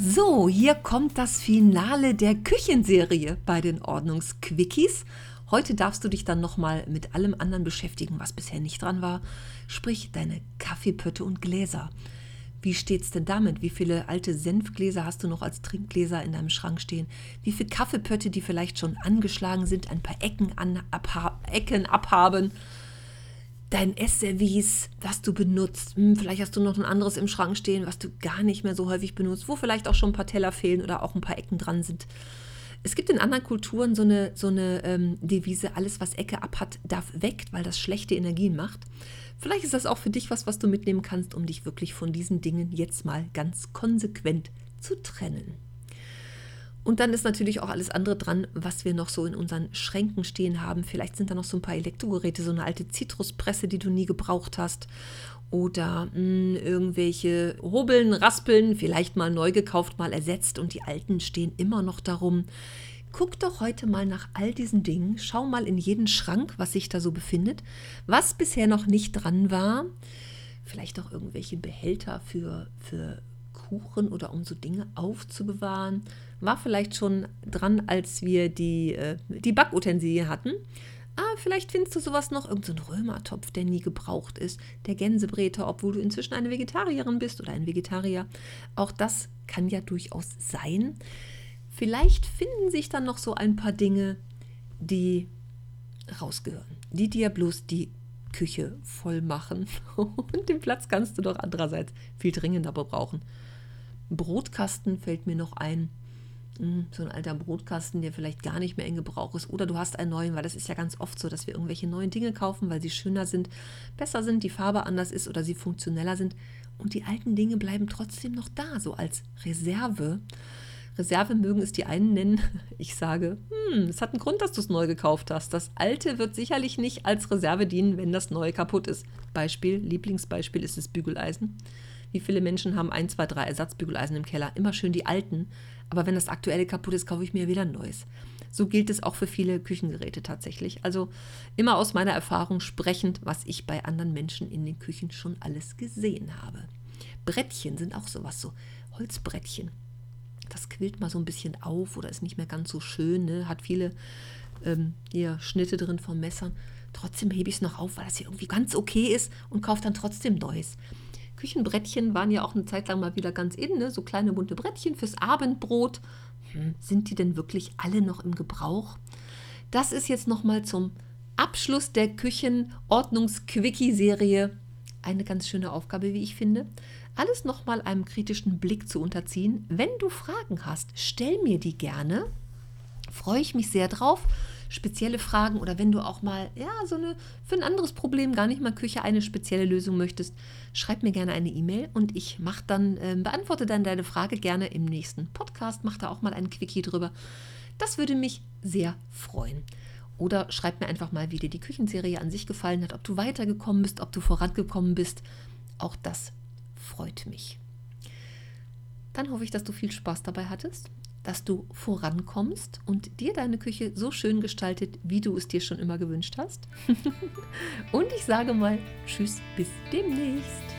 So, hier kommt das Finale der Küchenserie bei den Ordnungsquickies. Heute darfst du dich dann nochmal mit allem anderen beschäftigen, was bisher nicht dran war. Sprich, deine Kaffeepötte und Gläser. Wie steht's denn damit? Wie viele alte Senfgläser hast du noch als Trinkgläser in deinem Schrank stehen? Wie viele Kaffeepötte, die vielleicht schon angeschlagen sind, ein paar Ecken, an, abha Ecken abhaben? Dein Essservice, was du benutzt. Hm, vielleicht hast du noch ein anderes im Schrank stehen, was du gar nicht mehr so häufig benutzt, wo vielleicht auch schon ein paar Teller fehlen oder auch ein paar Ecken dran sind. Es gibt in anderen Kulturen so eine, so eine ähm, Devise, alles was Ecke abhat, darf weg, weil das schlechte Energien macht. Vielleicht ist das auch für dich was, was du mitnehmen kannst, um dich wirklich von diesen Dingen jetzt mal ganz konsequent zu trennen. Und dann ist natürlich auch alles andere dran, was wir noch so in unseren Schränken stehen haben. Vielleicht sind da noch so ein paar Elektrogeräte, so eine alte Zitruspresse, die du nie gebraucht hast oder mh, hm, irgendwelche Hobeln, Raspeln, vielleicht mal neu gekauft, mal ersetzt und die alten stehen immer noch darum. Guck doch heute mal nach all diesen Dingen, schau mal in jeden Schrank, was sich da so befindet, was bisher noch nicht dran war. Vielleicht auch irgendwelche Behälter für, für Kuchen oder um so Dinge aufzubewahren. War vielleicht schon dran, als wir die, äh, die Backutensilien hatten. Ah, vielleicht findest du sowas noch, irgendein so Römertopf, der nie gebraucht ist, der Gänsebräter, obwohl du inzwischen eine Vegetarierin bist oder ein Vegetarier. Auch das kann ja durchaus sein. Vielleicht finden sich dann noch so ein paar Dinge, die rausgehören, die dir bloß die Küche voll machen. Und den Platz kannst du doch andererseits viel dringender brauchen. Brotkasten fällt mir noch ein. Hm, so ein alter Brotkasten, der vielleicht gar nicht mehr in Gebrauch ist. Oder du hast einen neuen, weil das ist ja ganz oft so, dass wir irgendwelche neuen Dinge kaufen, weil sie schöner sind, besser sind, die Farbe anders ist oder sie funktioneller sind. Und die alten Dinge bleiben trotzdem noch da, so als Reserve. Reserve mögen es die einen nennen. Ich sage, hm, es hat einen Grund, dass du es neu gekauft hast. Das alte wird sicherlich nicht als Reserve dienen, wenn das neue kaputt ist. Beispiel, Lieblingsbeispiel ist das Bügeleisen. Wie viele Menschen haben ein, zwei, drei Ersatzbügeleisen im Keller? Immer schön die alten. Aber wenn das aktuelle kaputt ist, kaufe ich mir wieder ein neues. So gilt es auch für viele Küchengeräte tatsächlich. Also immer aus meiner Erfahrung sprechend, was ich bei anderen Menschen in den Küchen schon alles gesehen habe. Brettchen sind auch sowas, so Holzbrettchen. Das quillt mal so ein bisschen auf oder ist nicht mehr ganz so schön, ne? hat viele ähm, hier Schnitte drin vom Messer. Trotzdem hebe ich es noch auf, weil das hier irgendwie ganz okay ist und kaufe dann trotzdem Neues. Küchenbrettchen waren ja auch eine Zeit lang mal wieder ganz in, ne? so kleine bunte Brettchen fürs Abendbrot. Hm, sind die denn wirklich alle noch im Gebrauch? Das ist jetzt nochmal zum Abschluss der Küchenordnungs-Quickie-Serie eine ganz schöne Aufgabe, wie ich finde. Alles nochmal einem kritischen Blick zu unterziehen. Wenn du Fragen hast, stell mir die gerne. Freue ich mich sehr drauf spezielle Fragen oder wenn du auch mal, ja, so eine, für ein anderes Problem gar nicht mal Küche eine spezielle Lösung möchtest, schreib mir gerne eine E-Mail und ich mach dann, äh, beantworte dann deine Frage gerne im nächsten Podcast, mach da auch mal einen Quickie drüber. Das würde mich sehr freuen. Oder schreib mir einfach mal, wie dir die Küchenserie an sich gefallen hat, ob du weitergekommen bist, ob du vorangekommen bist. Auch das freut mich. Dann hoffe ich, dass du viel Spaß dabei hattest dass du vorankommst und dir deine Küche so schön gestaltet, wie du es dir schon immer gewünscht hast. und ich sage mal Tschüss, bis demnächst.